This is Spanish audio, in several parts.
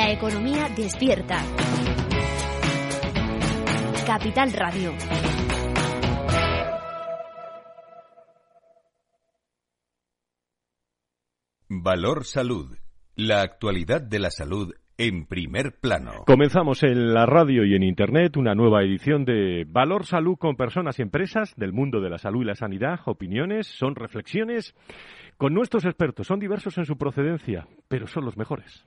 La economía despierta. Capital Radio. Valor Salud. La actualidad de la salud en primer plano. Comenzamos en la radio y en Internet una nueva edición de Valor Salud con personas y empresas del mundo de la salud y la sanidad. Opiniones, son reflexiones con nuestros expertos. Son diversos en su procedencia, pero son los mejores.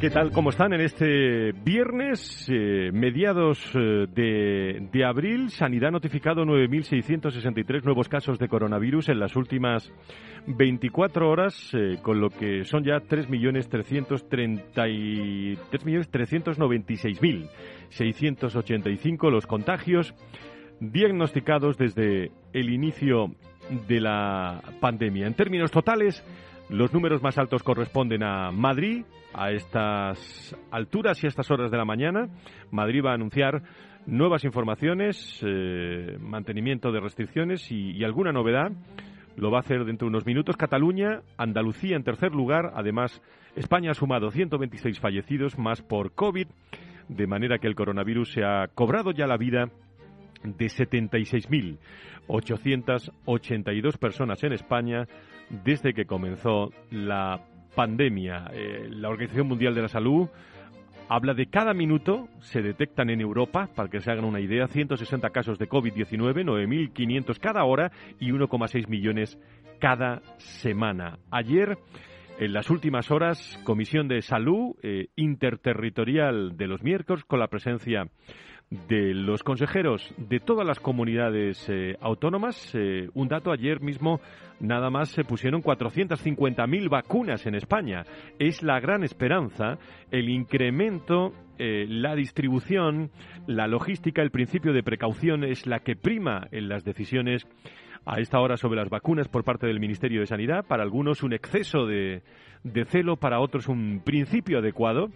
¿Qué tal? ¿Cómo están en este viernes, eh, mediados eh, de, de, abril? Sanidad ha notificado 9.663 nuevos casos de coronavirus en las últimas 24 horas, eh, con lo que son ya 3.396.685 los contagios diagnosticados desde el inicio de la pandemia. En términos totales, los números más altos corresponden a Madrid, a estas alturas y a estas horas de la mañana. Madrid va a anunciar nuevas informaciones, eh, mantenimiento de restricciones y, alguna novedad. Lo va a hacer dentro de unos minutos. Cataluña, Andalucía en tercer lugar. Además, España ha sumado 126 fallecidos más por COVID, de manera que el coronavirus se ha cobrado ya la vida de 76.882 personas en España desde que comenzó la pandemia. Eh, la Organización Mundial de la Salud habla de cada minuto, se detectan en Europa, para que se hagan una idea, 160 casos de COVID-19, 9.500 cada hora y 1,6 millones cada semana. Ayer, en las últimas horas, Comisión de Salud eh, Interterritorial de los miércoles, con la presencia de los consejeros de todas las comunidades eh, autónomas. Eh, un dato ayer mismo, nada más se pusieron 450.000 vacunas en España. Es la gran esperanza, el incremento, eh, la distribución, la logística, el principio de precaución es la que prima en las decisiones a esta hora sobre las vacunas por parte del Ministerio de Sanidad. Para algunos un exceso de, de celo, para otros un principio adecuado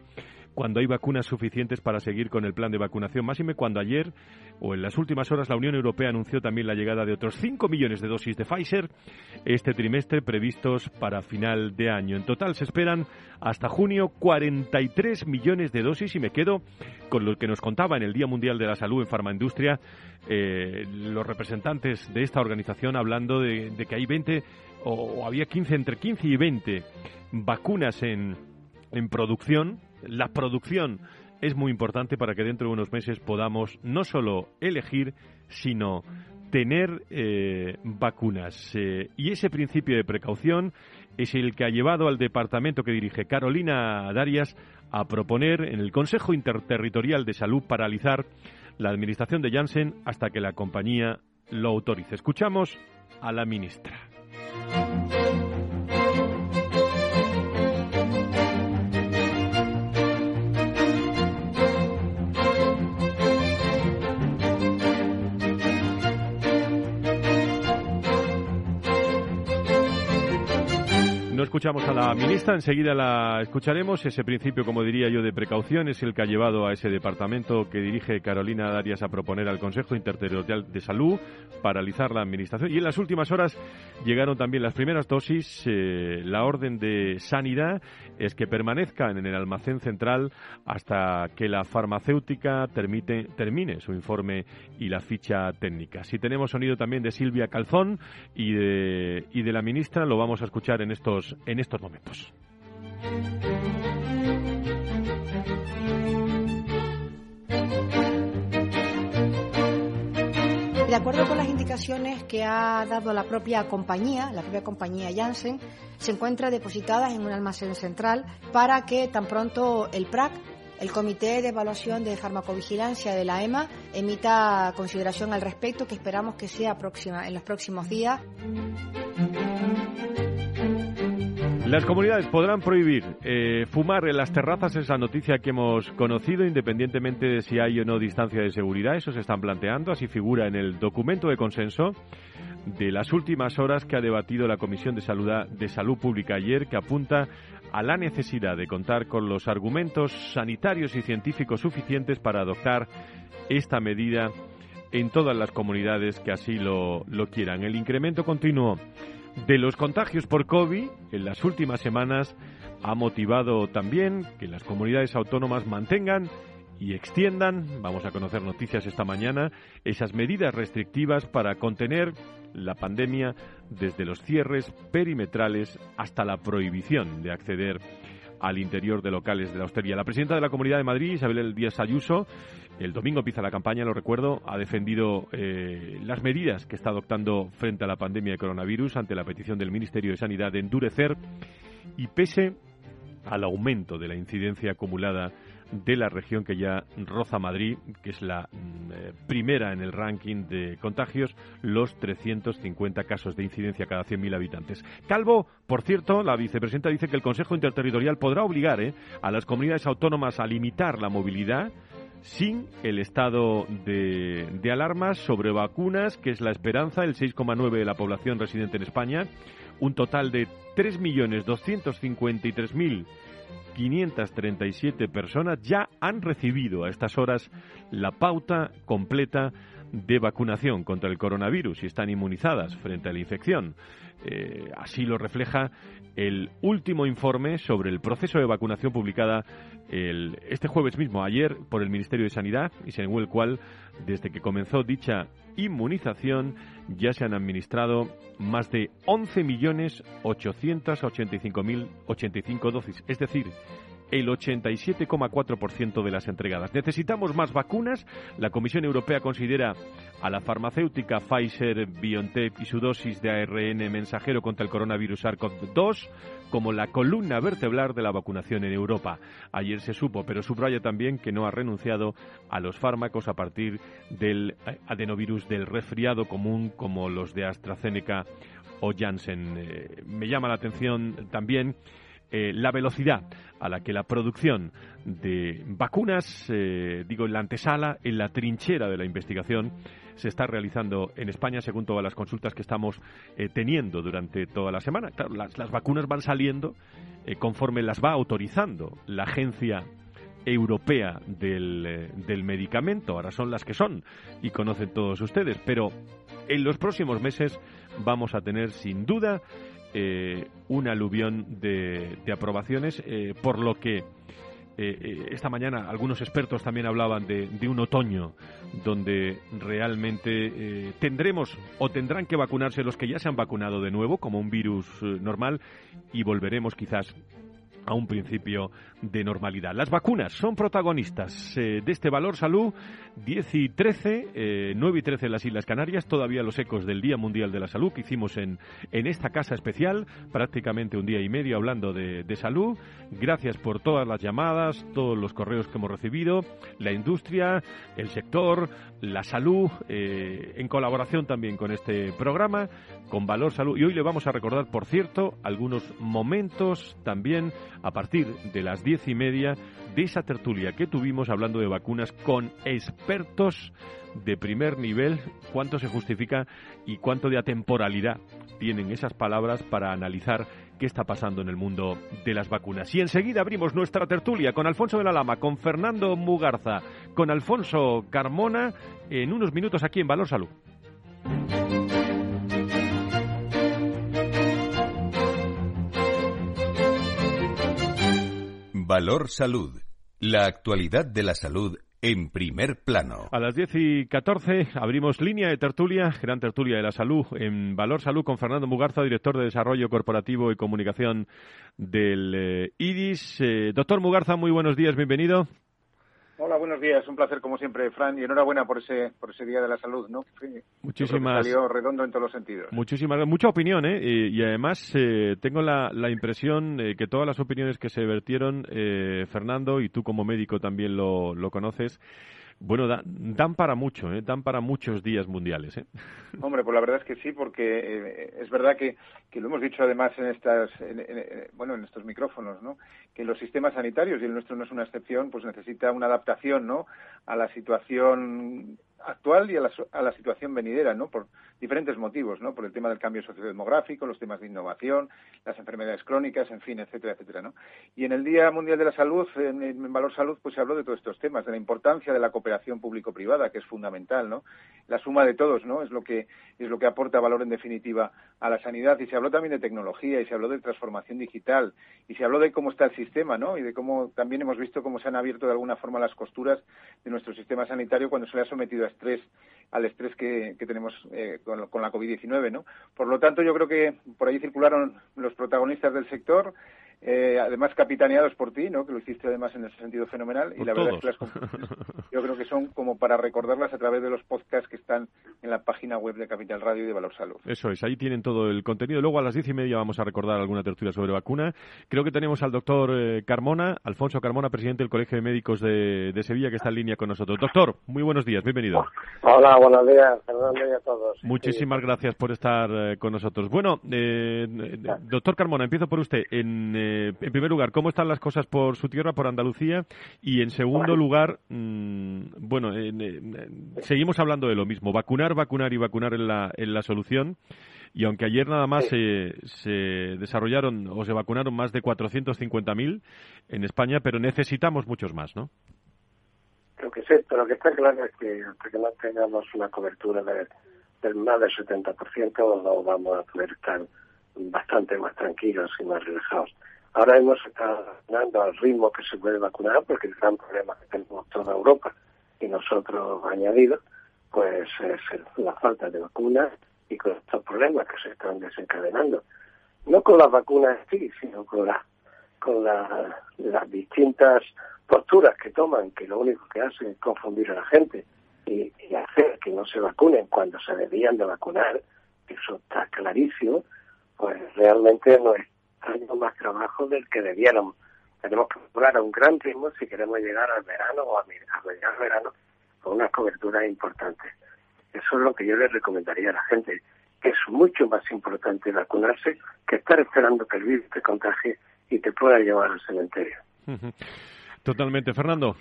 cuando hay vacunas suficientes para seguir con el plan de vacunación. Máxime cuando ayer o en las últimas horas la Unión Europea anunció también la llegada de otros 5 millones de dosis de Pfizer este trimestre previstos para final de año. En total se esperan hasta junio 43 millones de dosis y me quedo con lo que nos contaba en el Día Mundial de la Salud en Farmaindustria eh, los representantes de esta organización hablando de, que hay 20 o, o había 15 entre 15 y 20 vacunas en, en producción la producción es muy importante para que dentro de unos meses podamos no solo elegir, sino tener eh, vacunas. Eh, y ese principio de precaución es el que ha llevado al departamento que dirige Carolina Darias a proponer en el Consejo Interterritorial de Salud paralizar la administración de Janssen hasta que la compañía lo autorice. Escuchamos a la ministra. Escuchamos a la ministra, enseguida la escucharemos. Ese principio, como diría yo, de precaución es el que ha llevado a ese departamento que dirige Carolina Darias a proponer al Consejo Interterritorial de Salud paralizar la administración. Y en las últimas horas llegaron también las primeras dosis. Eh, la orden de sanidad es que permanezcan en el almacén central hasta que la farmacéutica termine su informe y la ficha técnica. Si tenemos sonido también de Silvia Calzón y de, y de la ministra, lo vamos a escuchar en estos en estos momentos. De acuerdo con las indicaciones que ha dado la propia compañía, la propia compañía Janssen, se encuentra depositada en un almacén central para que tan pronto el PRAC, el Comité de Evaluación de Farmacovigilancia de la EMA, emita consideración al respecto, que esperamos que sea próxima en los próximos días. Las comunidades podrán prohibir eh, fumar en las terrazas, es la noticia que hemos conocido, independientemente de si hay o no distancia de seguridad. Eso se están planteando, así figura en el documento de consenso de las últimas horas que ha debatido la Comisión de Salud, de Salud Pública ayer, que apunta a la necesidad de contar con los argumentos sanitarios y científicos suficientes para adoptar esta medida en todas las comunidades que así lo, lo quieran. El incremento continuo de los contagios por COVID en las últimas semanas ha motivado también que las comunidades autónomas mantengan y extiendan, vamos a conocer noticias esta mañana, esas medidas restrictivas para contener la pandemia desde los cierres perimetrales hasta la prohibición de acceder al interior de locales de la hostería. La presidenta de la Comunidad de Madrid, Isabel Díaz Ayuso, el domingo empieza la campaña, lo recuerdo, ha defendido eh, las medidas que está adoptando frente a la pandemia de coronavirus ante la petición del Ministerio de Sanidad de endurecer y pese al aumento de la incidencia acumulada de la región que ya roza Madrid, que es la mm, eh, primera en el ranking de contagios, los 350 casos de incidencia cada 100.000 habitantes. Calvo, por cierto, la vicepresidenta dice que el Consejo Interterritorial podrá obligar eh, a las comunidades autónomas a limitar la movilidad sin el estado de, de alarma sobre vacunas, que es la esperanza, el 6,9 de la población residente en España, un total de 3.253.000 537 personas ya han recibido a estas horas la pauta completa de vacunación contra el coronavirus y están inmunizadas frente a la infección. Eh, así lo refleja el último informe sobre el proceso de vacunación publicada el, este jueves mismo, ayer, por el Ministerio de Sanidad, y según el cual, desde que comenzó dicha inmunización, ya se han administrado más de 11.885.085 dosis, es decir, el 87,4% de las entregadas. Necesitamos más vacunas. La Comisión Europea considera a la farmacéutica Pfizer BioNTech y su dosis de ARN mensajero contra el coronavirus SARS-CoV-2 como la columna vertebral de la vacunación en Europa. Ayer se supo, pero subraya también que no ha renunciado a los fármacos a partir del eh, adenovirus del resfriado común como los de AstraZeneca o Janssen. Eh, me llama la atención también eh, la velocidad a la que la producción de vacunas, eh, digo, en la antesala, en la trinchera de la investigación, se está realizando en España, según todas las consultas que estamos eh, teniendo durante toda la semana. las, vacunas van saliendo conforme las va autorizando la agencia europea del, del, medicamento. Ahora son las que son y conocen todos ustedes. Pero en los próximos meses vamos a tener sin duda eh, un aluvión de, aprobaciones, eh, por lo que eh, esta mañana algunos expertos también hablaban de, un otoño donde realmente tendremos o tendrán que vacunarse los que ya se han vacunado de nuevo como un virus normal y volveremos quizás a un principio de normalidad. Las vacunas son protagonistas eh, de este valor salud 10 y 13, eh, 9 y 13 en las Islas Canarias, todavía los ecos del Día Mundial de la Salud que hicimos en, en esta casa especial, prácticamente un día y medio hablando de, de salud. Gracias por todas las llamadas, todos los correos que hemos recibido, la industria, el sector, la salud, eh, en colaboración también con este programa, con Valor Salud. Y hoy le vamos a recordar, por cierto, algunos momentos también a partir de las diez y media de esa tertulia que tuvimos hablando de vacunas con expertos de primer nivel, cuánto se justifica y cuánto de atemporalidad tienen esas palabras para analizar qué está pasando en el mundo de las vacunas. Y enseguida abrimos nuestra tertulia con Alfonso de la Lama, con Fernando Mugarza, con Alfonso Carmona, en unos minutos aquí en Valor Salud. Valor Salud. La actualidad de la salud en primer plano. A las 10 y 14 abrimos línea de tertulia, gran tertulia de la salud en Valor Salud con Fernando Mugarza, director de Desarrollo Corporativo y Comunicación del eh, IDIS. Eh, doctor Mugarza, muy buenos días, bienvenido. Hola, buenos días. Un placer, como siempre, Fran, y enhorabuena por ese, por ese Día de la Salud, ¿no? Muchísimas. Salió redondo en todos los sentidos. Muchísimas, mucha opinión, ¿eh? Y, además eh, tengo la, la impresión eh, que todas las opiniones que se vertieron, eh, Fernando, y tú como médico también lo, lo conoces, bueno, dan para mucho, ¿eh? dan para muchos días mundiales. ¿eh? Hombre, pues la verdad es que sí, porque eh, es verdad que, que, lo hemos dicho además en estas, bueno, en estos micrófonos, ¿no? Que los sistemas sanitarios y el nuestro no es una excepción, pues necesita una adaptación, ¿no? A la situación actual y a la, a la, situación venidera, ¿no? Por diferentes motivos, ¿no? Por el tema del cambio sociodemográfico, los temas de innovación, las enfermedades crónicas, en fin, etcétera, etcétera, ¿no? Y en el Día Mundial de la Salud, en, Valor Salud, pues se habló de todos estos temas, de la importancia de la cooperación público-privada, que es fundamental, ¿no? La suma de todos, ¿no? Es lo que es lo que aporta valor en definitiva a la sanidad. Y se habló también de tecnología y se habló de transformación digital y se habló de cómo está el sistema, ¿no? Y de cómo también hemos visto cómo se han abierto de alguna forma las costuras de nuestro sistema sanitario cuando se le ha sometido a estrés al estrés que, tenemos eh, con, con, la COVID-19, ¿no? Por lo tanto, yo creo que por ahí circularon los protagonistas del sector, eh, además capitaneados por ti, ¿no? Que lo hiciste además en ese sentido fenomenal. y la verdad es que las yo creo que son como para recordarlas a través de los podcasts que están en la página web de Capital Radio y de Valor Salud. Eso es, ahí tienen todo el contenido. Luego a las diez y media vamos a recordar alguna tertulia sobre vacuna. Creo que tenemos al doctor eh, Carmona, Alfonso Carmona, presidente del Colegio de Médicos de, de, Sevilla, que está en línea con nosotros. Doctor, muy buenos días, bienvenido. Hola, buenos días, Fernando y a todos. Muchísimas sí. gracias por estar eh, con nosotros. Bueno, eh, doctor Carmona, empiezo por usted. En, en primer lugar, ¿cómo están las cosas por su tierra, por Andalucía? Y en segundo lugar, mmm, bueno, eh, eh, seguimos hablando de lo mismo. Vacunar, vacunar y vacunar en la, en la solución. Y aunque ayer nada más se, se desarrollaron o se vacunaron más de 450.000 en España, pero necesitamos muchos más, ¿no? Creo que sí, pero lo que está claro es que hasta que no tengamos una cobertura de, del más del 70%, no vamos a poder estar bastante más tranquilos y más relajados. Ahora hemos estado vacunando al ritmo que se puede vacunar, porque el gran problema que tenemos toda Europa y nosotros añadidos, pues es la falta de vacunas y con estos problemas que se están desencadenando. No con las vacunas sí, sino con, la, con la, las distintas posturas que toman, que lo único que hacen es confundir a la gente y, y hacer que no se vacunen cuando se debían de vacunar, eso está clarísimo, pues realmente no es haciendo más trabajo del que debiéramos. Tenemos que vacunar a un gran ritmo si queremos llegar al verano o a, a al verano con unas coberturas importantes. Eso es lo que yo les recomendaría a la gente, que es mucho más importante vacunarse que estar esperando que el virus te contagie y te pueda llevar al cementerio. Totalmente. Fernando.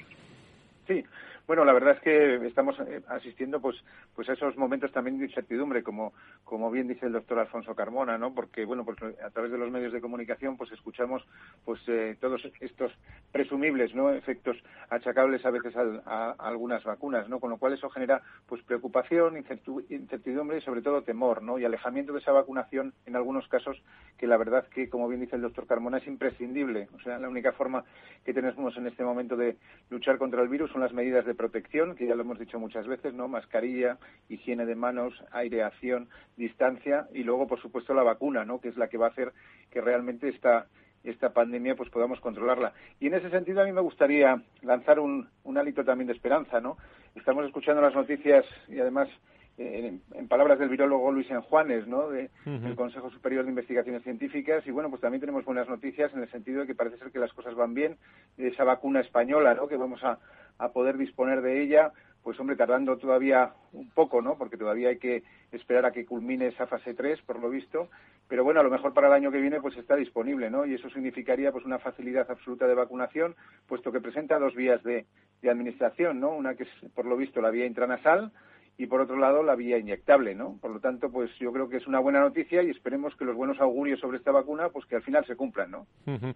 Sí, bueno, la verdad es que estamos asistiendo pues pues a esos momentos también de incertidumbre, como como bien dice el doctor Alfonso Carmona, ¿no? Porque bueno, pues a través de los medios de comunicación pues escuchamos pues eh, todos estos presumibles, ¿no? Efectos achacables a veces a, a, a, algunas vacunas, ¿no? Con lo cual eso genera pues preocupación, incertidumbre y sobre todo temor, ¿no? Y alejamiento de esa vacunación en algunos casos que la verdad que como bien dice el doctor Carmona es imprescindible, o sea, la única forma que tenemos en este momento de luchar contra el virus son las medidas de protección, que ya lo hemos dicho muchas veces, ¿no? Mascarilla, higiene de manos, aireación, distancia y luego, por supuesto, la vacuna, ¿no? Que es la que va a hacer que realmente esta esta pandemia pues podamos controlarla. Y en ese sentido a mí me gustaría lanzar un, un hálito también de esperanza, ¿no? Estamos escuchando las noticias y además en, en, palabras del virólogo Luis Enjuanes, ¿no? De, uh -huh. del Consejo Superior de Investigaciones Científicas. Y bueno, pues también tenemos buenas noticias en el sentido de que parece ser que las cosas van bien. De esa vacuna española, ¿no? Que vamos a, a poder disponer de ella, pues hombre, tardando todavía un poco, ¿no? Porque todavía hay que esperar a que culmine esa fase 3, por lo visto. Pero bueno, a lo mejor para el año que viene pues está disponible, ¿no? Y eso significaría pues una facilidad absoluta de vacunación, puesto que presenta dos vías de, de administración, ¿no? Una que es, por lo visto, la vía intranasal, y por otro lado la vía inyectable, ¿no? Por lo tanto, pues yo creo que es una buena noticia y esperemos que los buenos augurios sobre esta vacuna, pues que al final se cumplan, ¿no? Uh -huh.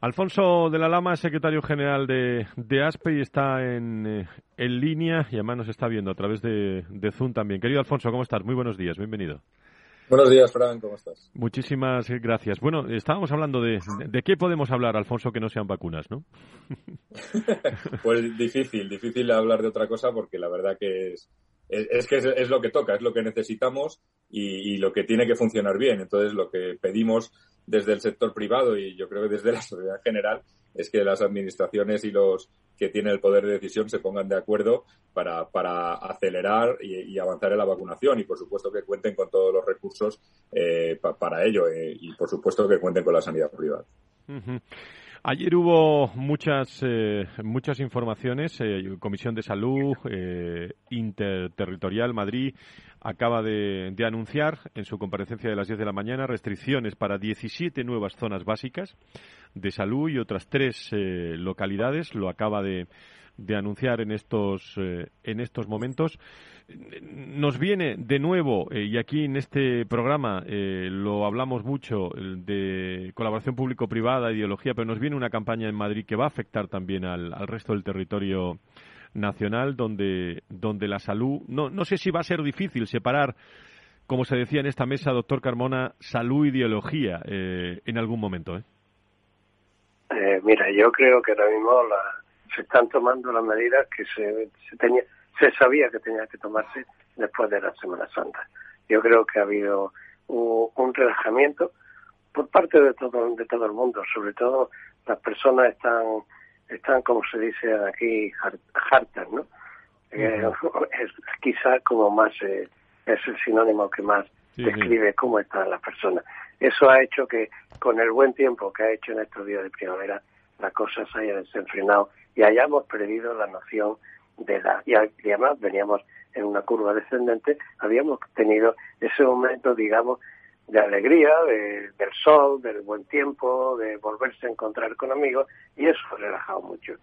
Alfonso de la Lama, secretario general de, de ASPE y está en, eh, en línea y además nos está viendo a través de, de Zoom también. Querido Alfonso, ¿cómo estás? Muy buenos días, bienvenido. Buenos días, Fran, ¿cómo estás? Muchísimas gracias. Bueno, estábamos hablando de, de, de qué podemos hablar, Alfonso, que no sean vacunas, ¿no? pues difícil, difícil hablar de otra cosa porque la verdad que es, es, que es, lo que toca, es lo que necesitamos y, lo que tiene que funcionar bien. Entonces, lo que pedimos desde el sector privado y yo creo que desde la sociedad en general es que las administraciones y los que tienen el poder de decisión se pongan de acuerdo para, para acelerar y, avanzar en la vacunación y, por supuesto, que cuenten con todos los recursos eh, pa, para ello eh, y, por supuesto, que cuenten con la sanidad privada. Ayer hubo muchas eh, muchas informaciones. Eh, Comisión de Salud eh, Interterritorial Madrid acaba de, anunciar en su comparecencia de las 10 de la mañana restricciones para 17 nuevas zonas básicas de salud y otras tres localidades. Lo acaba de, de anunciar en estos en estos momentos nos viene de nuevo, eh, y aquí en este programa eh, lo hablamos mucho, de colaboración público-privada, ideología, pero nos viene una campaña en Madrid que va a afectar también al, resto del territorio nacional, donde, donde la salud, no, no sé si va a ser difícil separar, como se decía en esta mesa, doctor Carmona, salud ideología eh, en algún momento. ¿eh? mira, yo creo que ahora mismo se están tomando las medidas que se, se tenía se sabía que tenía que tomarse después de la Semana Santa. Yo creo que ha habido un, relajamiento por parte de todo de todo el mundo, sobre todo las personas están están como se dice aquí hartas, ¿no? Eh, es quizá como más eh, es el sinónimo que más describe cómo están las personas. Eso ha hecho que con el buen tiempo que ha hecho en estos días de primavera la cosa se haya desenfrenado y hayamos perdido la noción de la y además veníamos en una curva descendente, habíamos tenido ese momento, digamos, de alegría, del sol, del buen tiempo, de volverse a encontrar con amigos, y eso ha relajado mucho.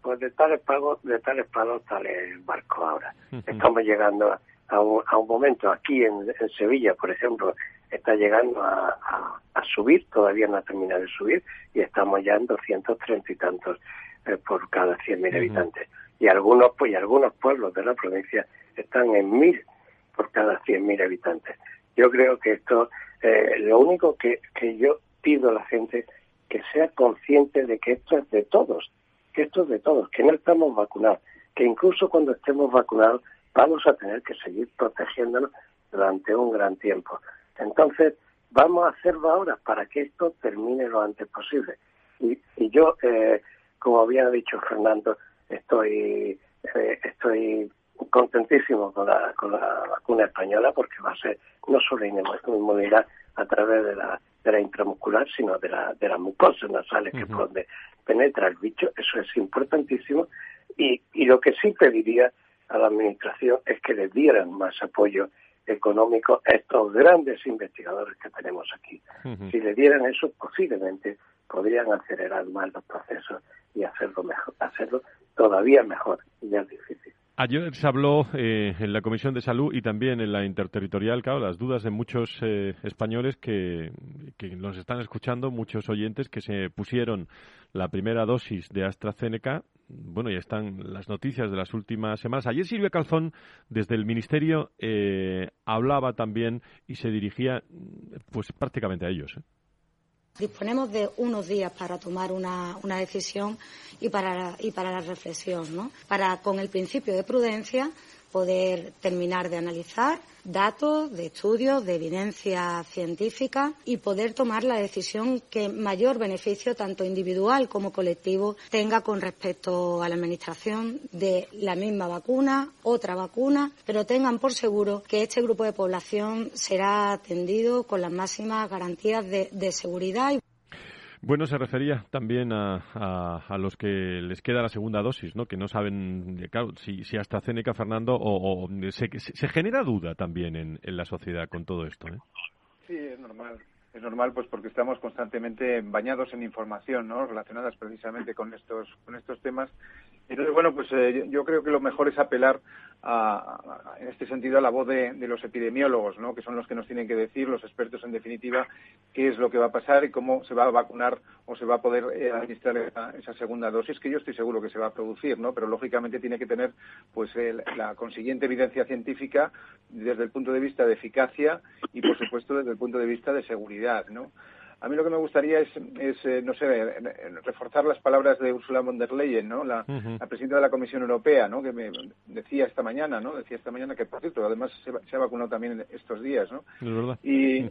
Pues de tales pagos, de tales palos, tales barcos ahora. Estamos llegando a, un, a, un, momento aquí en, Sevilla, por ejemplo, está llegando a, a, subir, todavía no ha terminado de subir, y estamos ya en 230 y tantos eh, por cada 100.000 habitantes y algunos pues y algunos pueblos de la provincia están en mil por cada 100.000 habitantes. Yo creo que esto, eh, lo único que, que yo pido a la gente que sea consciente de que esto es de todos, que esto es de todos, que no estamos vacunados, que incluso cuando estemos vacunados vamos a tener que seguir protegiéndonos durante un gran tiempo. Entonces, vamos a hacerlo ahora para que esto termine lo antes posible. Y, y yo, eh, como había dicho Fernando, estoy eh, estoy contentísimo con la, con la vacuna española porque va a ser no solo inmunidad a través de la, de la intramuscular, sino de la, de las mucosas nasales que donde penetra el bicho. Eso es importantísimo. Y, y lo que sí pediría a la Administración es que le dieran más apoyo económico a estos grandes investigadores que tenemos aquí. Si le dieran eso, posiblemente podrían acelerar más los procesos y hacerlo mejor, hacerlo todavía mejor, ya es difícil. Ayer se habló eh, en la Comisión de Salud y también en la Interterritorial, claro, las dudas de muchos eh, españoles que, que, nos están escuchando, muchos oyentes que se pusieron la primera dosis de AstraZeneca. Bueno, ya están las noticias de las últimas semanas. Ayer Silvia Calzón, desde el Ministerio, eh, hablaba también y se dirigía pues prácticamente a ellos. Disponemos de unos días para tomar una, decisión y para, y para la reflexión, ¿no? Para, con el principio de prudencia, poder terminar de analizar datos, de estudios, de evidencia científica y poder tomar la decisión que mayor beneficio, tanto individual como colectivo, tenga con respecto a la administración de la misma vacuna, otra vacuna, pero tengan por seguro que este grupo de población será atendido con las máximas garantías de, seguridad. Bueno, se refería también a, a, los que les queda la segunda dosis, ¿no? Que no saben, claro, si, si AstraZeneca, Fernando, o, se, se, genera duda también en, en, la sociedad con todo esto, ¿eh? Sí, es normal. Es normal, pues, porque estamos constantemente bañados en información, ¿no? Relacionadas precisamente con estos, con estos temas. Entonces, bueno, pues eh, yo creo que lo mejor es apelar en este sentido a la voz de, los epidemiólogos, ¿no? que son los que nos tienen que decir, los expertos en definitiva, qué es lo que va a pasar y cómo se va a vacunar o se va a poder eh, administrar esa, segunda dosis, que yo estoy seguro que se va a producir, ¿no? pero lógicamente tiene que tener pues la consiguiente evidencia científica desde el punto de vista de eficacia y, por supuesto, desde el punto de vista de seguridad. ¿no? A mí lo que me gustaría es, eh, no sé, reforzar las palabras de Ursula von der Leyen, ¿no? La, presidenta de la Comisión Europea, ¿no? Que me decía esta mañana, ¿no? Decía esta mañana que, por cierto, además se, ha vacunado también estos días, ¿no? Y,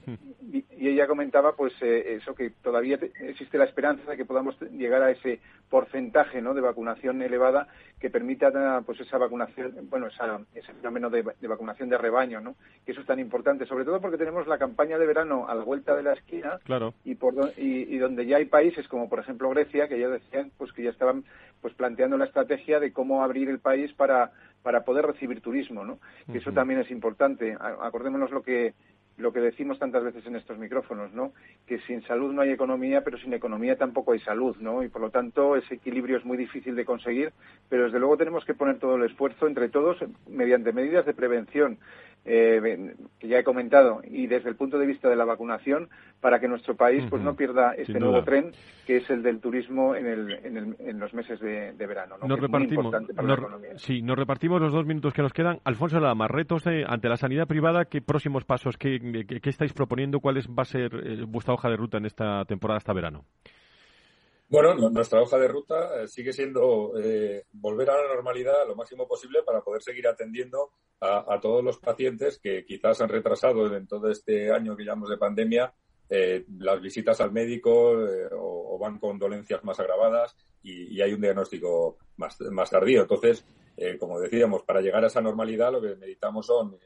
ella comentaba, pues, eh, eso que todavía existe la esperanza de que podamos llegar a ese porcentaje, ¿no? De vacunación elevada que permita, pues, esa vacunación, bueno, ese fenómeno de, de vacunación de rebaño, ¿no? Que eso es tan importante, sobre todo porque tenemos la campaña de verano a la vuelta de la esquina. Claro y, por, y, donde ya hay países como por ejemplo Grecia que ya decían pues que ya estaban pues planteando la estrategia de cómo abrir el país para para poder recibir turismo, ¿no? Que eso también es importante. Acordémonos lo que lo que decimos tantas veces en estos micrófonos, ¿no? Que sin salud no hay economía, pero sin economía tampoco hay salud, ¿no? Y por lo tanto ese equilibrio es muy difícil de conseguir, pero desde luego tenemos que poner todo el esfuerzo entre todos mediante medidas de prevención, eh, que ya he comentado, y desde el punto de vista de la vacunación, para que nuestro país pues no pierda este nuevo tren, que es el del turismo en, el, en, los meses de, verano. Nos, repartimos, Sí, nos repartimos los dos minutos que nos quedan. Alfonso Lama, retos ante la sanidad privada, ¿qué próximos pasos, qué, qué, estáis proponiendo? ¿Cuál es, va a ser eh, vuestra hoja de ruta en esta temporada hasta verano? Bueno, nuestra hoja de ruta eh, sigue siendo eh, volver a la normalidad lo máximo posible para poder seguir atendiendo a, todos los pacientes que quizás han retrasado en todo este año que llevamos de pandemia eh, las visitas al médico o, van con dolencias más agravadas y, hay un diagnóstico más, más tardío. Entonces, como decíamos, para llegar a esa normalidad lo que necesitamos son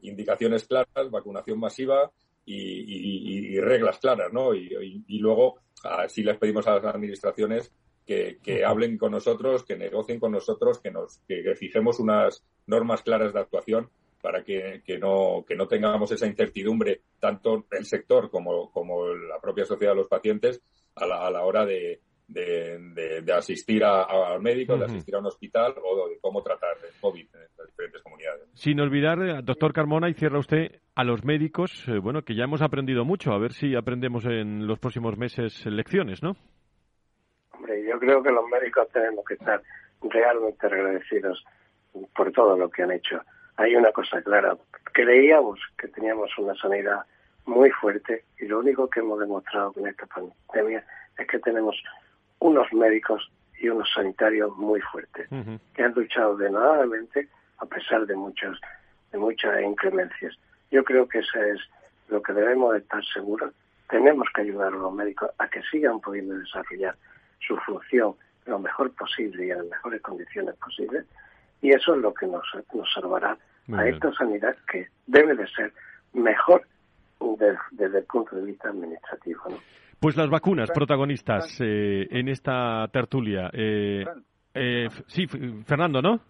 indicaciones claras, vacunación masiva y, reglas claras, ¿no? y luego Así les pedimos a las administraciones que, hablen con nosotros, que negocien con nosotros, que nos que, fijemos unas normas claras de actuación para que, no, que no tengamos esa incertidumbre, tanto el sector como, como la propia sociedad de los pacientes, a la, a la hora de, de, asistir al médico, de asistir a un hospital o de cómo tratar el COVID en las diferentes comunidades. Sin olvidar, eh, doctor Carmona, y cierra usted a los médicos, eh, bueno, que ya hemos aprendido mucho, a ver si aprendemos en los próximos meses lecciones, ¿no? Hombre, yo creo que los médicos tenemos que estar realmente agradecidos por todo lo que han hecho. Hay una cosa clara, creíamos que teníamos una sanidad muy fuerte y lo único que hemos demostrado con esta pandemia es que tenemos unos médicos y unos sanitarios muy fuertes, que han luchado denodadamente a pesar de muchos de muchas inclemencias. Yo creo que eso es lo que debemos estar seguros. Tenemos que ayudar a los médicos a que sigan pudiendo desarrollar su función lo mejor posible y en las mejores condiciones posibles. Y eso es lo que nos, nos salvará a esta sanidad que debe de ser mejor desde, el punto de vista administrativo. ¿no? Pues las vacunas, protagonistas eh, en esta tertulia. Eh, eh, sí, Fernando, ¿no?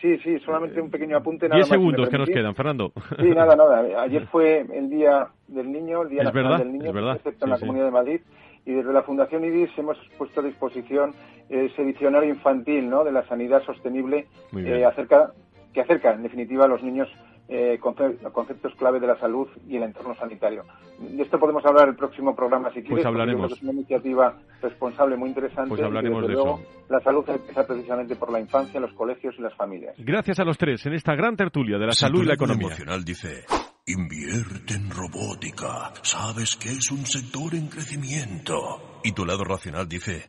Sí, sí, solamente un pequeño apunte. Diez segundos que nos quedan, Fernando. Sí, nada, nada. Ayer fue el Día del Niño, el Día Nacional del Niño, excepto en la Comunidad de Madrid. Y desde la Fundación IDIS hemos puesto a disposición ese diccionario infantil ¿no? de la sanidad sostenible acerca, que acerca, en definitiva, a los niños eh, conceptos clave de la salud y el entorno sanitario. De esto podemos hablar el próximo programa si pues quieres. Pues hablaremos. Es una iniciativa responsable muy interesante. Pues hablaremos de eso. La salud empieza precisamente por la infancia, los colegios y las familias. Gracias a los tres en esta gran tertulia de la salud y la economía. emocional dice. Invierte en robótica. Sabes que es un sector en crecimiento. Y tu lado racional dice.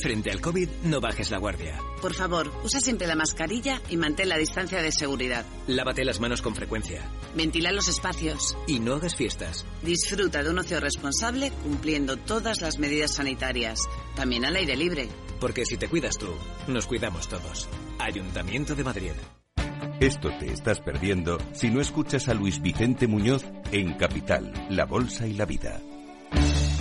Frente al COVID, no bajes la guardia. Por favor, usa siempre la mascarilla y mantén la distancia de seguridad. Lávate las manos con frecuencia. Ventila los espacios. Y no hagas fiestas. Disfruta de un ocio responsable cumpliendo todas las medidas sanitarias, también al aire libre. Porque si te cuidas tú, nos cuidamos todos. Ayuntamiento de Madrid. Esto te estás perdiendo si no escuchas a Luis Vicente Muñoz en Capital, La Bolsa y la Vida.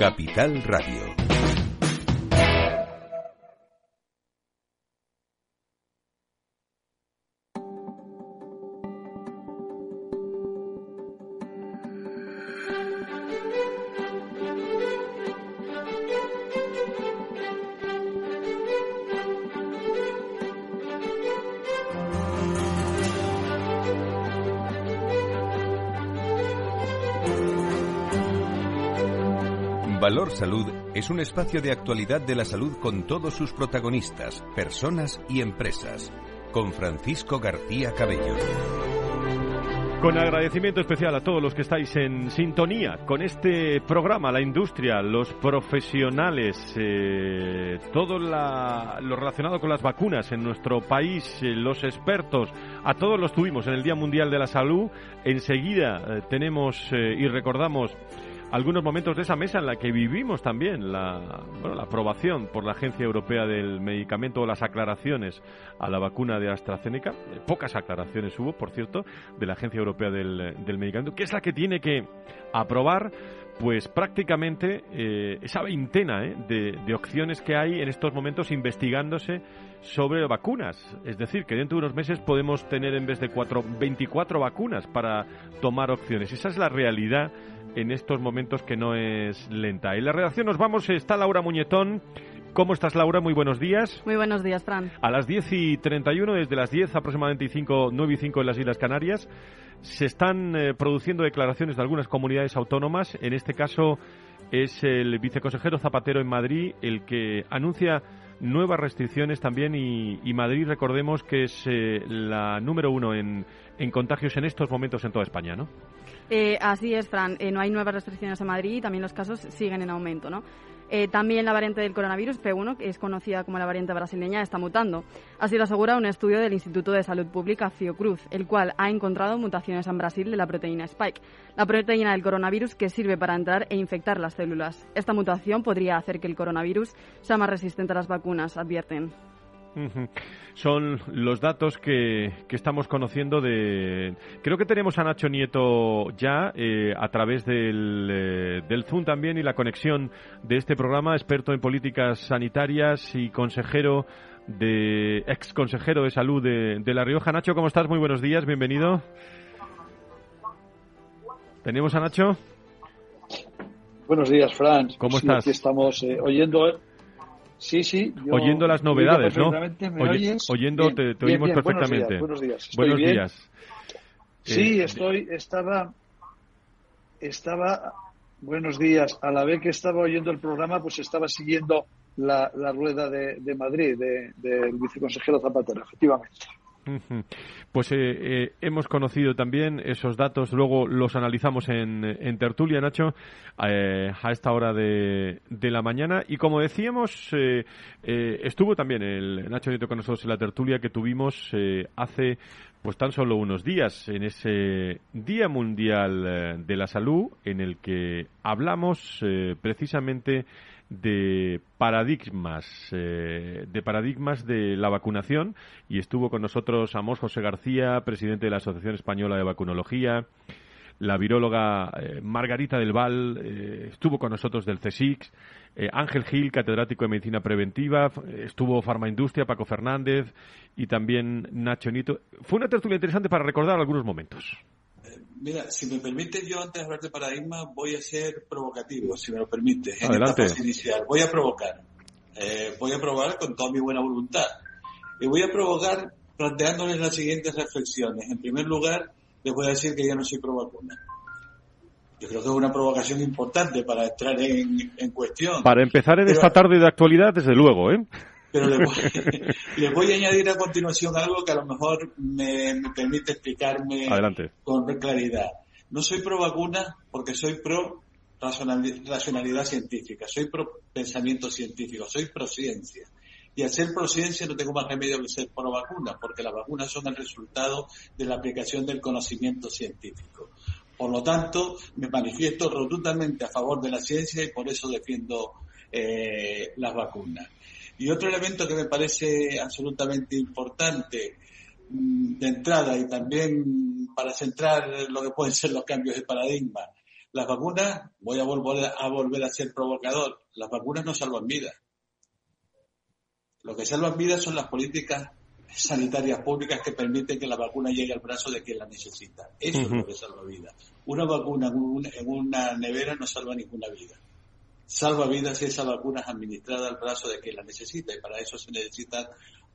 Capital Radio. Valor Salud es un espacio de actualidad de la salud con todos sus protagonistas, personas y empresas. Con Francisco García Cabello. Con agradecimiento especial a todos los que estáis en sintonía con este programa, la industria, los profesionales, eh, todo lo relacionado con las vacunas en nuestro país, eh, los expertos, a todos los tuvimos en el Día Mundial de la Salud. Enseguida eh, tenemos y recordamos algunos momentos de esa mesa en la que vivimos también la, bueno, la aprobación por la Agencia Europea del Medicamento o las aclaraciones a la vacuna de AstraZeneca. Eh, pocas aclaraciones hubo, por cierto, de la Agencia Europea del, Medicamento, que es la que tiene que aprobar pues prácticamente eh, esa veintena eh, de, de, opciones que hay en estos momentos investigándose sobre vacunas. Es decir, que dentro de unos meses podemos tener en vez de cuatro, 24 vacunas para tomar opciones. Esa es la realidad en estos momentos que no es lenta. En la redacción nos vamos, está Laura Muñetón. ¿Cómo estás, Laura? Muy buenos días. Muy buenos días, Fran. A las 10 y 31, desde las 10 aproximadamente y 5, 9 y 5 en las Islas Canarias, se están eh, produciendo declaraciones de algunas comunidades autónomas. En este caso es el viceconsejero Zapatero en Madrid el que anuncia nuevas restricciones también y, Madrid, recordemos que es eh, la número uno en, en contagios en estos momentos en toda España, ¿no? Eh, así es, Fran. Eh, no hay nuevas restricciones en Madrid y también los casos siguen en aumento, ¿no? Eh, también la variante del coronavirus P1, que es conocida como la variante brasileña, está mutando. Así lo asegura un estudio del Instituto de Salud Pública Fiocruz, el cual ha encontrado mutaciones en Brasil de la proteína Spike, la proteína del coronavirus que sirve para entrar e infectar las células. Esta mutación podría hacer que el coronavirus sea más resistente a las vacunas, advierten. Son los datos que, que, estamos conociendo de... Creo que tenemos a Nacho Nieto ya eh, a través del, eh, del Zoom también y la conexión de este programa, experto en políticas sanitarias y consejero de ex consejero de salud de, de La Rioja. Nacho, ¿cómo estás? Muy buenos días, bienvenido. ¿Tenemos a Nacho? Buenos días, Fran. ¿Cómo estás? Aquí estamos eh, oyendo Sí, sí. oyendo las novedades, ¿no? oyendo, te, oímos perfectamente. Buenos días. Buenos días. Sí, eh, estoy, estaba, estaba, buenos días. A la vez que estaba oyendo el programa, pues estaba siguiendo la, la rueda de, de Madrid, del de, viceconsejero Zapatero, efectivamente. Pues eh, eh, hemos conocido también esos datos, luego los analizamos en, en tertulia, Nacho, eh, a esta hora de, de, la mañana. Y como decíamos, estuvo también el Nacho Nieto con nosotros en la tertulia que tuvimos hace pues tan solo unos días, en ese Día Mundial de la Salud, en el que hablamos precisamente de paradigmas, eh, de paradigmas de la vacunación y estuvo con nosotros Amos José García, presidente de la Asociación Española de Vacunología, la viróloga eh, Margarita del Val, eh, estuvo con nosotros del CSIC, Ángel Gil, catedrático de Medicina Preventiva, estuvo Farmaindustria, Paco Fernández y también Nacho Nito. Fue una tertulia interesante para recordar algunos momentos. Mira, si me permite, yo antes de hablar de paradigma voy a ser provocativo, si me lo permite. En Adelante. esta fase inicial. Voy a provocar. Eh, voy a provocar con toda mi buena voluntad. Y voy a provocar planteándoles las siguientes reflexiones. En primer lugar, les voy a decir que yo no soy pro vacuna. Yo creo que es una provocación importante para entrar en, cuestión. Para empezar en esta tarde de actualidad, desde luego, ¿eh? Pero le voy, le voy, a añadir a continuación algo que a lo mejor me, me permite explicarme con claridad. No soy pro vacuna porque soy pro racionalidad científica, soy pro pensamiento científico, soy pro ciencia. Y al ser pro ciencia no tengo más remedio que ser pro vacuna, porque las vacunas son el resultado de la aplicación del conocimiento científico. Por lo tanto, me manifiesto rotundamente a favor de la ciencia y por eso defiendo eh, las vacunas. Y otro elemento que me parece absolutamente importante mm, de entrada y también para centrar lo que pueden ser los cambios de paradigma, las vacunas, voy a volver a, volver a ser provocador, las vacunas no salvan vidas. Lo que salvan vidas son las políticas sanitarias públicas que permiten que la vacuna llegue al brazo de quien la necesita. Eso es lo que salva vidas. Una vacuna en una nevera no salva ninguna vida. Salva vidas si esa vacuna es administrada al brazo de quien la necesita y para eso se necesitan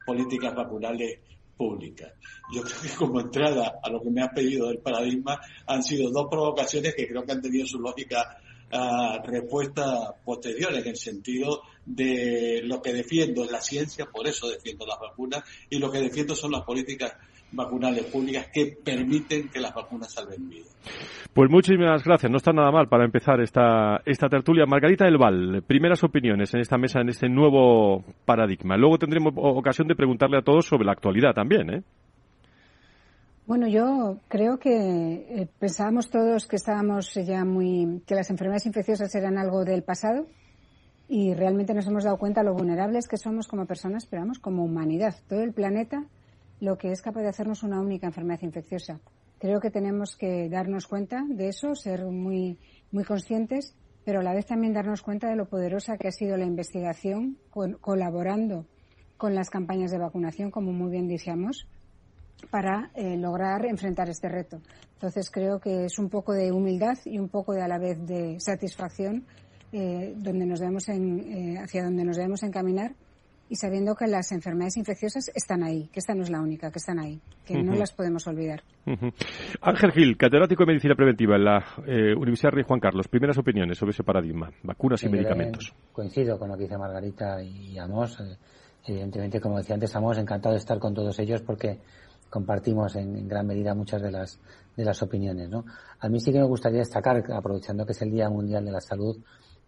políticas vacunales pública. Yo creo que como entrada a lo que me ha pedido del paradigma han sido dos provocaciones que creo que han tenido su lógica uh, respuesta posterior en el sentido de lo que defiendo es la ciencia, por eso defiendo las vacunas, y lo que defiendo son las políticas vacunales públicas que permiten que las vacunas salven vidas. Pues muchísimas gracias. No está nada mal para empezar esta, esta tertulia. Margarita del Val, primeras opiniones en esta mesa, en este nuevo paradigma. Luego tendremos ocasión de preguntarle a todos sobre la actualidad también, ¿eh? Bueno, yo creo que eh, pensábamos todos que estábamos ya muy, que las enfermedades infecciosas eran algo del pasado y realmente nos hemos dado cuenta lo vulnerables que somos como personas, pero vamos, como humanidad. Todo el planeta lo que es capaz de hacernos una única enfermedad infecciosa. Creo que tenemos que darnos cuenta de eso, ser muy, muy conscientes, pero a la vez también darnos cuenta de lo poderosa que ha sido la investigación, colaborando con las campañas de vacunación, como muy bien decíamos, para eh, lograr enfrentar este reto. Entonces creo que es un poco de humildad y un poco de a la vez de satisfacción eh, eh, hacia donde nos debemos encaminar y sabiendo que las enfermedades infecciosas están ahí, que esta no es la única, que están ahí, que no las podemos olvidar. Ángel Gil, catedrático de Medicina Preventiva en la eh, Universidad Rey Juan Carlos. Primeras opiniones sobre ese paradigma, vacunas y medicamentos. Coincido con lo que dice Margarita y Amos. Eh, evidentemente, como decía antes, Amos, encantado de estar con todos ellos porque compartimos en, gran medida muchas de las, de las opiniones. ¿no? A mí sí que me gustaría destacar, aprovechando que es el Día Mundial de la Salud,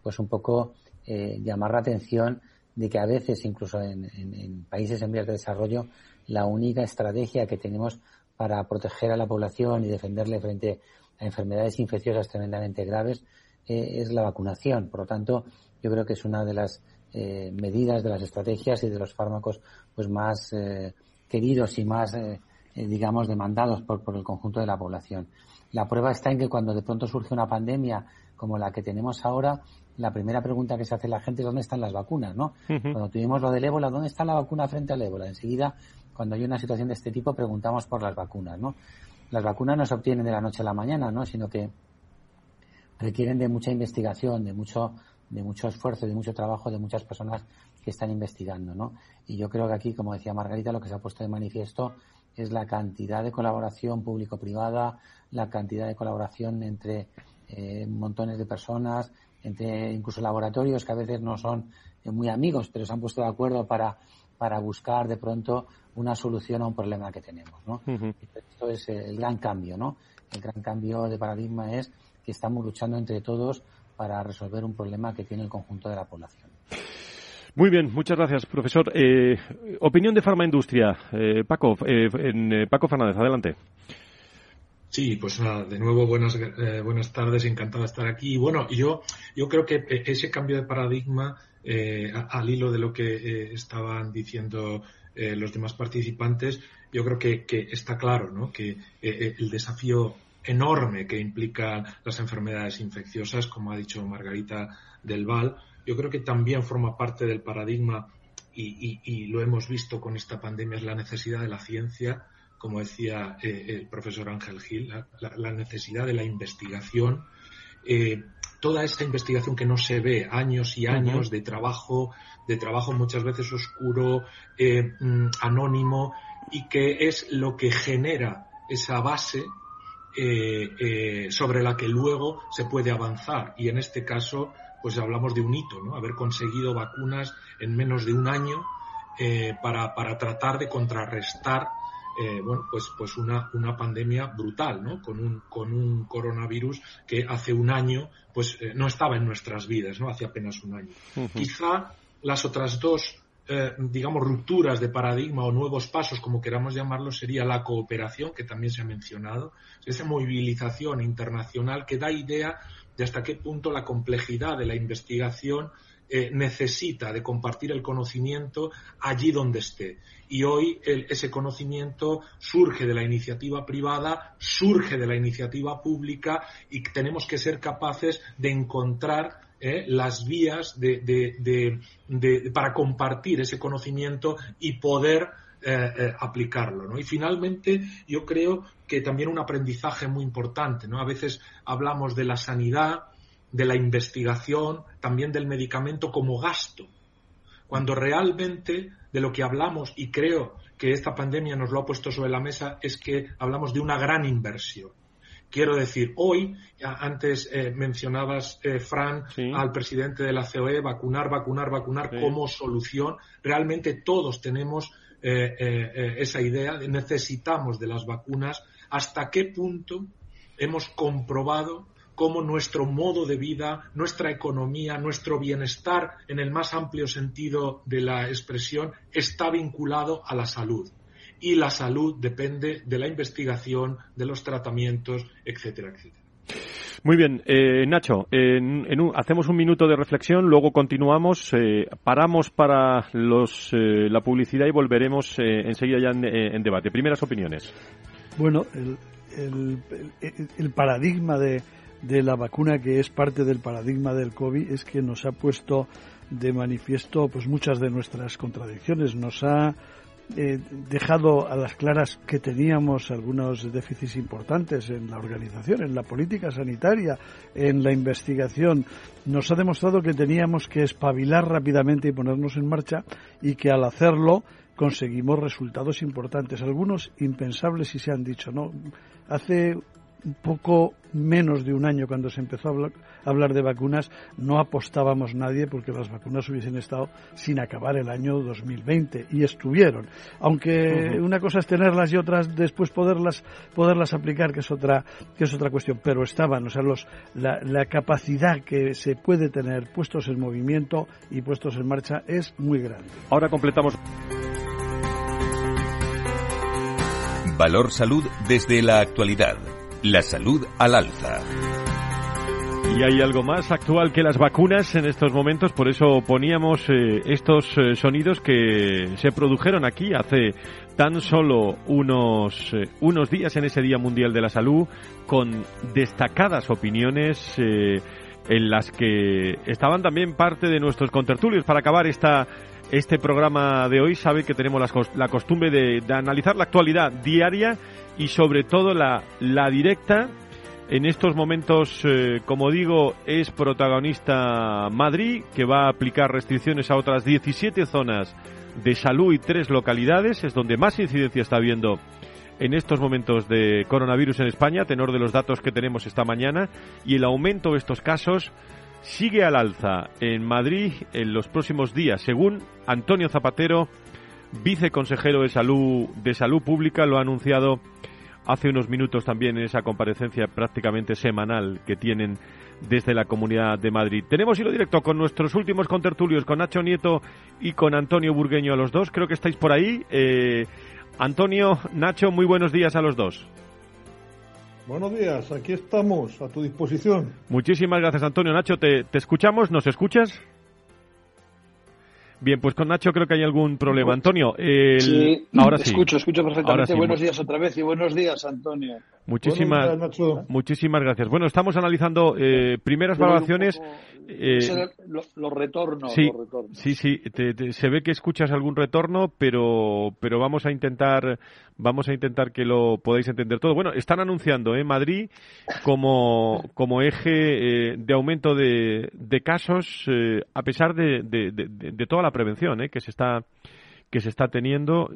pues un poco eh, llamar la atención de que a veces, incluso en, países en vías de desarrollo, la única estrategia que tenemos para proteger a la población y defenderle frente a enfermedades infecciosas tremendamente graves eh, es la vacunación. Por lo tanto, yo creo que es una de las eh, medidas, de las estrategias y de los fármacos pues más eh, queridos y más, digamos, demandados por, por el conjunto de la población. La prueba está en que cuando de pronto surge una pandemia como la que tenemos ahora, la primera pregunta que se hace la gente es dónde están las vacunas, ¿no? Cuando tuvimos lo del ébola, ¿dónde está la vacuna frente al ébola? Enseguida, cuando hay una situación de este tipo, preguntamos por las vacunas, ¿no? Las vacunas no se obtienen de la noche a la mañana, ¿no? Sino que requieren de mucha investigación, de mucho, de mucho esfuerzo, de mucho trabajo de muchas personas que están investigando, ¿no? Y yo creo que aquí, como decía Margarita, lo que se ha puesto de manifiesto es la cantidad de colaboración público-privada, la cantidad de colaboración entre eh, montones de personas, entre incluso laboratorios que a veces no son eh, muy amigos, pero se han puesto de acuerdo para, para buscar de pronto una solución a un problema que tenemos, ¿no? Esto es el gran cambio, ¿no? El gran cambio de paradigma es que estamos luchando entre todos para resolver un problema que tiene el conjunto de la población. Muy bien, muchas gracias, profesor. Eh, opinión de farmaindustria. Eh, Paco, en, Paco Fernández, adelante. Sí, pues nada, de nuevo buenas, eh, buenas tardes, encantado de estar aquí. Y bueno, yo, yo creo que eh, ese cambio de paradigma, eh, al hilo de lo que estaban diciendo los demás participantes, yo creo que, que está claro, ¿no? Que el desafío enorme que implican las enfermedades infecciosas, como ha dicho Margarita del Val, yo creo que también forma parte del paradigma y, y lo hemos visto con esta pandemia, es la necesidad de la ciencia, como decía eh, el profesor Ángel Gil, la, necesidad de la investigación, eh, toda esta investigación que no se ve, años y años de trabajo, de trabajo muchas veces oscuro, eh, mm, anónimo, y que es lo que genera esa base sobre la que luego se puede avanzar. Y en este caso, pues hablamos de un hito, ¿no? Haber conseguido vacunas en menos de un año para, para tratar de contrarrestar eh, bueno, pues, pues una, una pandemia brutal, ¿no? Con un, con un coronavirus que hace un año, pues eh, no estaba en nuestras vidas, ¿no? Hace apenas un año. Quizá las otras dos, eh, digamos, rupturas de paradigma o nuevos pasos, como queramos llamarlo, sería la cooperación, que también se ha mencionado, esa movilización internacional que da idea de hasta qué punto la complejidad de la investigación necesita de compartir el conocimiento allí donde esté y hoy ese conocimiento surge de la iniciativa privada, surge de la iniciativa pública y tenemos que ser capaces de encontrar eh, las vías para compartir ese conocimiento y poder eh, eh, aplicarlo. Y finalmente, yo creo que también un aprendizaje muy importante. ¿no? A veces hablamos de la sanidad, de la investigación, también del medicamento como gasto cuando realmente de lo que hablamos, y creo que esta pandemia nos lo ha puesto sobre la mesa, es que hablamos de una gran inversión. Quiero decir, hoy, antes eh, mencionabas, eh, Fran, al presidente de la COE, vacunar, vacunar, vacunar como solución. Realmente todos tenemos eh, esa idea, de necesitamos de las vacunas. ¿Hasta qué punto hemos comprobado cómo nuestro modo de vida, nuestra economía, nuestro bienestar en el más amplio sentido de la expresión está vinculado a la salud. Y la salud depende de la investigación, de los tratamientos, etcétera, etcétera. Muy bien, eh, Nacho, hacemos un minuto de reflexión, luego continuamos, eh, paramos para los, eh, la publicidad y volveremos enseguida ya en, debate. Primeras opiniones. Bueno, el paradigma de, de la vacuna que es parte del paradigma del COVID es que nos ha puesto de manifiesto pues muchas de nuestras contradicciones, nos ha eh, dejado a las claras que teníamos algunos déficits importantes en la organización, en la política sanitaria, en la investigación. Nos ha demostrado que teníamos que espabilar rápidamente y ponernos en marcha y que al hacerlo conseguimos resultados importantes, algunos impensables y se han dicho, ¿no? Hace poco menos de un año cuando se empezó a hablar, de vacunas, no apostábamos nadie porque las vacunas hubiesen estado sin acabar el año 2020 y estuvieron. Aunque una cosa es tenerlas y otras después poderlas poderlas aplicar, que es otra que es otra cuestión, pero estaban, o sea, los, la, la capacidad que se puede tener puestos en movimiento y puestos en marcha es muy grande. Ahora completamos Valor Salud desde la actualidad la salud al alza. Y hay algo más actual que las vacunas en estos momentos, por eso poníamos eh, estos eh, sonidos que se produjeron aquí hace tan solo unos, eh, unos días en ese Día Mundial de la Salud, con destacadas opiniones en las que estaban también parte de nuestros contertulios para acabar esta este programa de hoy sabe que tenemos la, costumbre de, analizar la actualidad diaria y sobre todo la, directa. En estos momentos, eh, como digo, es protagonista Madrid, que va a aplicar restricciones a otras 17 zonas de salud y tres localidades. Es donde más incidencia está habiendo en estos momentos de coronavirus en España, tenor de los datos que tenemos esta mañana, y el aumento de estos casos sigue al alza en Madrid en los próximos días, según Antonio Zapatero, viceconsejero de Salud, de Salud Pública, lo ha anunciado hace unos minutos también en esa comparecencia prácticamente semanal que tienen desde la Comunidad de Madrid. Tenemos hilo directo con nuestros últimos contertulios, con Nacho Nieto y con Antonio Burgueño a los dos. Creo que estáis por ahí. Eh, Antonio, Nacho, muy buenos días a los dos. Buenos días, aquí estamos a tu disposición. Muchísimas gracias, Antonio. Nacho, ¿te, te escuchamos? ¿Nos escuchas? Bien, pues con Nacho creo que hay algún problema. Antonio, sí, ahora sí. Escucho, escucho perfectamente. Buenos días otra vez y buenos días, Antonio. Muchísimas, muchísimas gracias. Bueno, estamos analizando eh, primeras valoraciones. Eh, los, retornos. Sí, los retornos. sí, sí se ve que escuchas algún retorno, pero, pero vamos a intentar vamos a intentar que lo podáis entender todo. Bueno, están anunciando en ¿eh? Madrid como, como eje eh, de aumento de, de casos, a pesar de, de, de, toda la prevención que se está que se está teniendo.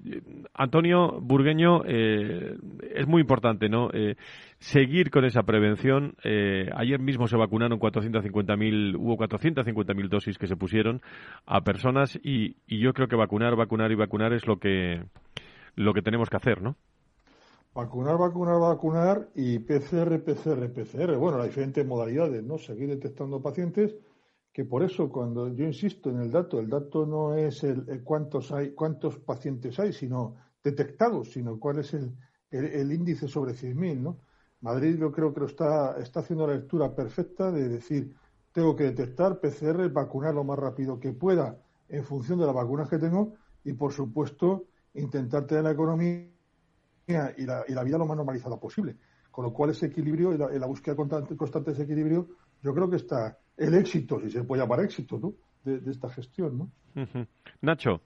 Antonio Burgueño, eh, es muy importante, ¿no? Eh, seguir con esa prevención. Eh, ayer mismo se vacunaron 450.000, hubo 450.000 dosis que se pusieron a personas y, y yo creo que vacunar, vacunar y vacunar es lo que lo que tenemos que hacer, ¿no? Vacunar, vacunar, vacunar y PCR, PCR, PCR. Bueno, las diferentes modalidades, ¿no? Seguir detectando pacientes, que por eso cuando yo insisto en el dato, el dato no es el, cuántos hay, cuántos pacientes hay, sino detectados, sino cuál es el, el, índice sobre 100.000, ¿no? Madrid yo creo que lo está, está haciendo la lectura perfecta de decir, tengo que detectar PCR, vacunar lo más rápido que pueda en función de las vacunas que tengo y, por supuesto, intentar tener la economía y la, y la vida lo más normalizada posible. Con lo cual ese equilibrio y la, búsqueda constante, constante, de ese equilibrio, yo creo que está el éxito, si se puede llamar éxito, ¿no? de, esta gestión. ¿no? Nacho.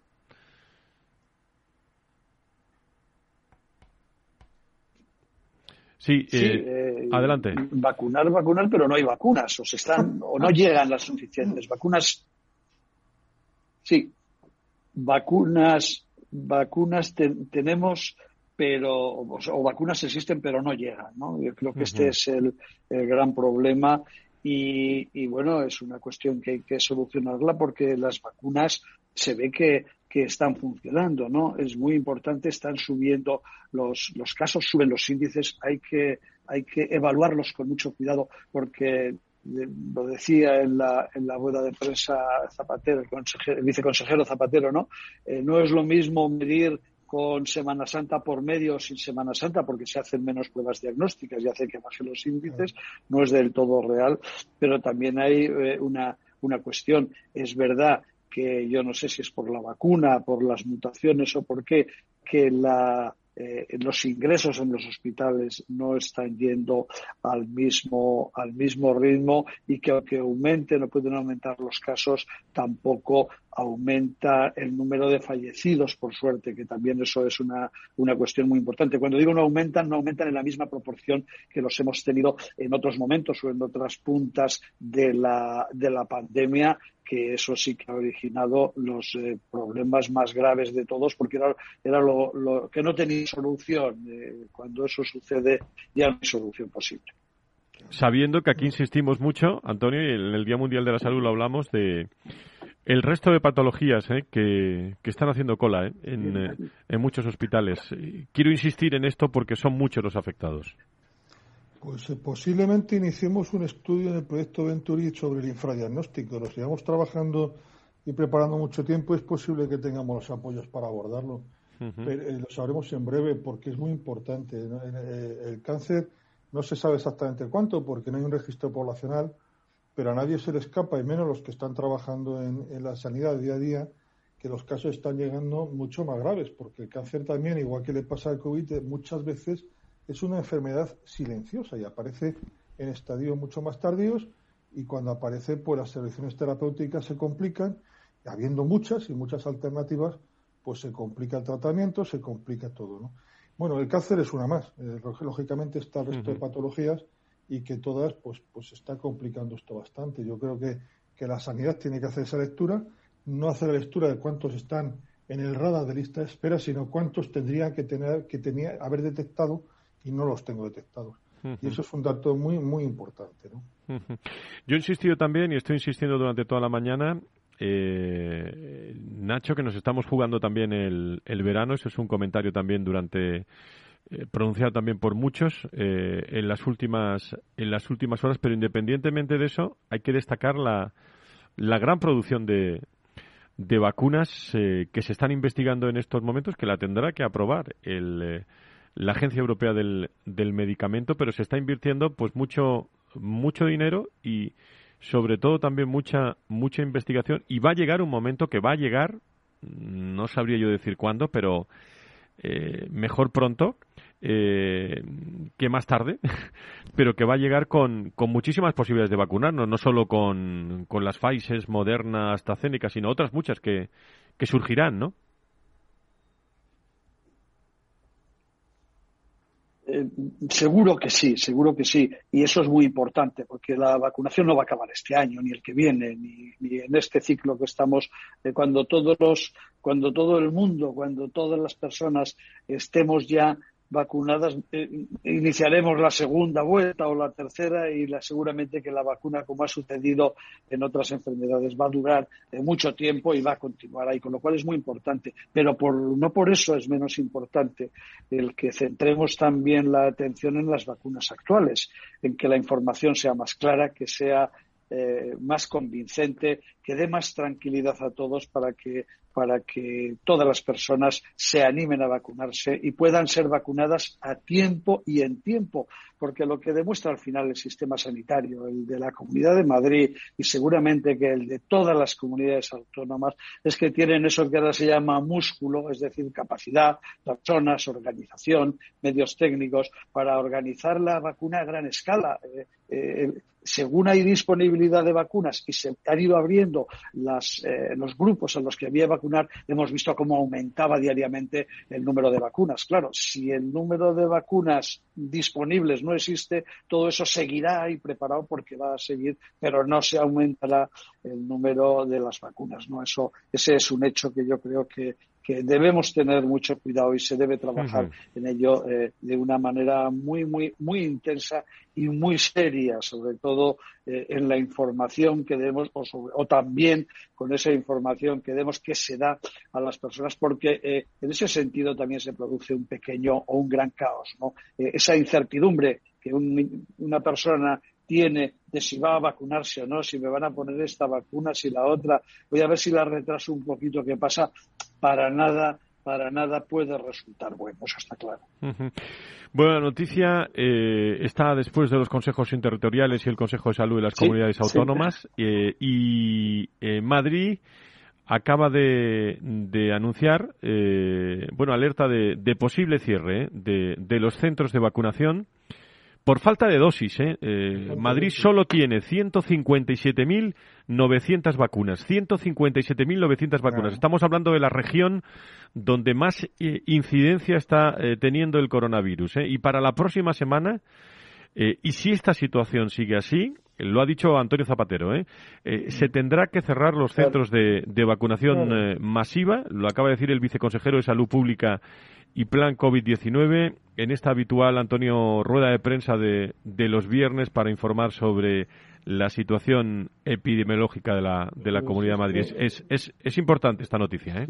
Sí, eh, eh, adelante. Vacunar, vacunar, pero no hay vacunas, o se están, o no llegan las suficientes vacunas. Sí, vacunas, vacunas tenemos pero o, vacunas existen pero no llegan, ¿no? Yo creo que este es el, gran problema y, y, bueno, es una cuestión que hay que solucionarla porque las vacunas se ve que, están funcionando, ¿no? Es muy importante, están subiendo los, los casos, suben los índices, hay que, hay que evaluarlos con mucho cuidado porque lo decía en la, en la rueda de prensa Zapatero, el, viceconsejero Zapatero, ¿no? Eh, no es lo mismo medir con Semana Santa por medio o sin Semana Santa, porque se hacen menos pruebas diagnósticas y hace que bajen los índices, no es del todo real, pero también hay eh, una, una cuestión. Es verdad que yo no sé si es por la vacuna, por las mutaciones o por qué, que la, eh, los ingresos en los hospitales no están yendo al mismo, al mismo ritmo y que aunque aumente, no pueden aumentar los casos, tampoco aumenta el número de fallecidos, por suerte, que también eso es una, una cuestión muy importante. Cuando digo no aumentan, no aumentan en la misma proporción que los hemos tenido en otros momentos o en otras puntas de la, de la pandemia que eso sí que ha originado los eh, problemas más graves de todos, porque era, era lo, que no tenía solución. Eh, cuando eso sucede, ya no hay solución posible. Sabiendo que aquí insistimos mucho, Antonio, y en el Día Mundial de la Salud lo hablamos de el resto de patologías eh, que, que, están haciendo cola en, en muchos hospitales. Quiero insistir en esto porque son muchos los afectados. Pues eh, posiblemente iniciemos un estudio en el proyecto Venturi sobre el infradiagnóstico. Lo sigamos trabajando y preparando mucho tiempo. Es posible que tengamos los apoyos para abordarlo. Eh, lo sabremos en breve porque es muy importante. Eh, el cáncer no se sabe exactamente cuánto porque no hay un registro poblacional, pero a nadie se le escapa, y menos los que están trabajando en, en la sanidad día a día, que los casos están llegando mucho más graves, porque el cáncer también, igual que le pasa al COVID, muchas veces es una enfermedad silenciosa y aparece en estadios mucho más tardíos y cuando aparece, pues las soluciones terapéuticas se complican, habiendo muchas y muchas alternativas, pues se complica el tratamiento, se complica todo, ¿no? Bueno, el cáncer es una más. Eh, lógicamente está el resto de patologías y que todas, pues, pues está complicando esto bastante. Yo creo que, que la sanidad tiene que hacer esa lectura, no hacer la lectura de cuántos están en el radar de lista de espera, sino cuántos tendrían que tener, que tenía, haber detectado y no los tengo detectados. Y eso es un dato muy, muy importante. ¿no? Yo he insistido también y estoy insistiendo durante toda la mañana eh, Nacho, que nos estamos jugando también el, el verano, eso es un comentario también durante eh, pronunciado también por muchos eh, en las últimas en las últimas horas, pero independientemente de eso, hay que destacar la, la gran producción de, de vacunas que se están investigando en estos momentos, que la tendrá que aprobar el la Agencia Europea del, del Medicamento, pero se está invirtiendo pues mucho mucho dinero y sobre todo también mucha mucha investigación y va a llegar un momento que va a llegar no sabría yo decir cuándo pero eh, mejor pronto eh, que más tarde pero que va a llegar con, con muchísimas posibilidades de vacunarnos no solo con, con las Pfizer, Moderna, AstraZeneca sino otras muchas que, que surgirán ¿no? Eh, seguro que sí, seguro que sí. Y eso es muy importante, porque la vacunación no va a acabar este año, ni el que viene, ni, en este ciclo que estamos, cuando todos los, cuando todo el mundo, cuando todas las personas estemos ya vacunadas, eh, iniciaremos la segunda vuelta o la tercera y la, seguramente que la vacuna, como ha sucedido en otras enfermedades, va a durar eh, mucho tiempo y va a continuar ahí, con lo cual es muy importante. Pero por, no por eso es menos importante el que centremos también la atención en las vacunas actuales, en que la información sea más clara, que sea eh, más convincente, que dé más tranquilidad a todos para que, para que todas las personas se animen a vacunarse y puedan ser vacunadas a tiempo y en tiempo, porque lo que demuestra al final el sistema sanitario, el de la Comunidad de Madrid y seguramente que el de todas las comunidades autónomas, es que tienen eso que ahora se llama músculo, es decir, capacidad, personas, organización, medios técnicos, para organizar la vacuna a gran escala. Eh, eh, según hay disponibilidad de vacunas y se han ido abriendo eh, los grupos a los que había que vacunar, hemos visto cómo aumentaba diariamente el número de vacunas. Claro, si el número de vacunas disponibles no existe, todo eso seguirá ahí preparado porque va a seguir, pero no se aumentará el número de las vacunas. ¿no? Eso, ese es un hecho que yo creo que, que debemos tener mucho cuidado y se debe trabajar en ello eh, de una manera muy, muy, muy intensa y muy seria, sobre todo eh, en la información que demos o, o, también con esa información que demos que se da a las personas, porque eh, en ese sentido también se produce un pequeño o un gran caos, ¿no? esa incertidumbre que una persona tiene de si va a vacunarse o no, si me van a poner esta vacuna, si la otra, voy a ver si la retraso un poquito, ¿qué pasa? Para nada, para nada puede resultar bueno, eso está claro. Buena noticia eh, está después de los consejos interterritoriales y el Consejo de Salud de las comunidades autónomas eh, y eh, Madrid acaba de, anunciar, bueno, alerta de, posible cierre de, de los centros de vacunación por falta de dosis, ¿eh? eh Madrid solo tiene 157.900 vacunas. 157.900 vacunas. Estamos hablando de la región donde más eh, incidencia está eh, teniendo el coronavirus. Y para la próxima semana, y si esta situación sigue así, lo ha dicho Antonio Zapatero, se tendrá que cerrar los centros de, de vacunación masiva. Lo acaba de decir el viceconsejero de Salud Pública y plan COVID-19 en esta habitual, Antonio, rueda de prensa de, de, los viernes para informar sobre la situación epidemiológica de la, de la Comunidad de Madrid. Es, es, es, importante esta noticia. ¿eh?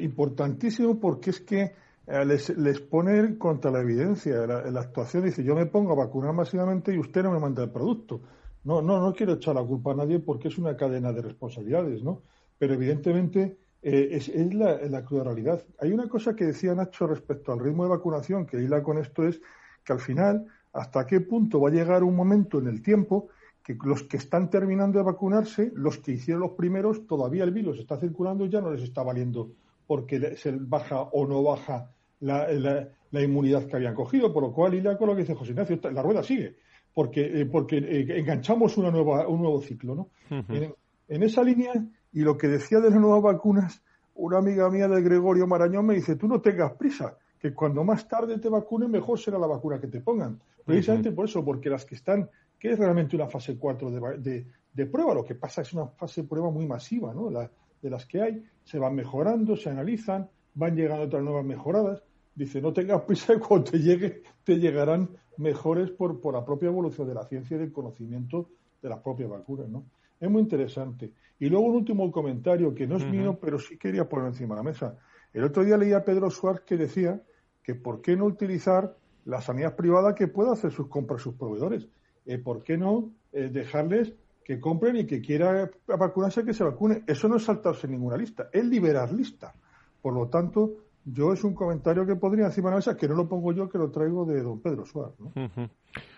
Importantísimo porque es que eh, les, les pone contra la evidencia. La, la, actuación dice, yo me pongo a vacunar masivamente y usted no me manda el producto. No, no, no quiero echar la culpa a nadie porque es una cadena de responsabilidades, ¿no? Pero evidentemente eh, es, la, cruda realidad. Hay una cosa que decía Nacho respecto al ritmo de vacunación, que hila con esto, es que al final, hasta qué punto va a llegar un momento en el tiempo que los que están terminando de vacunarse, los que hicieron los primeros, todavía el virus está circulando y ya no les está valiendo porque se baja o no baja la, inmunidad que habían cogido, por lo cual hila con lo que dice José Ignacio, la rueda sigue, porque, eh, porque eh, enganchamos una nueva, un nuevo ciclo. ¿no? en esa línea y lo que decía de las nuevas vacunas, una amiga mía de Gregorio Marañón me dice, tú no tengas prisa, que cuando más tarde te vacunen, mejor será la vacuna que te pongan. Precisamente por eso, porque las que están, que es realmente una fase 4 de, de, prueba, lo que pasa es una fase de prueba muy masiva, ¿no? de las que hay, se van mejorando, se analizan, van llegando otras nuevas mejoradas. Dice, no tengas prisa cuando te llegue, te llegarán mejores por, por la propia evolución de la ciencia y del conocimiento de las propias vacunas, ¿no? Es muy interesante. Y luego un último comentario que no es mío, pero sí quería poner encima de la mesa. El otro día leía a Pedro Suárez que decía que por qué no utilizar la sanidad privada que pueda hacer sus compras sus proveedores. Eh, ¿Por qué no eh, dejarles que compren y que quiera vacunarse que se vacune? Eso no es saltarse ninguna lista, es liberar lista. Por lo tanto, yo es un comentario que podría encima de la mesa, que no lo pongo yo, que lo traigo de don Pedro Suárez.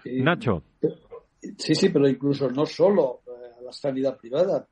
Nacho. Sí, sí, pero incluso no solo a la sanidad privada,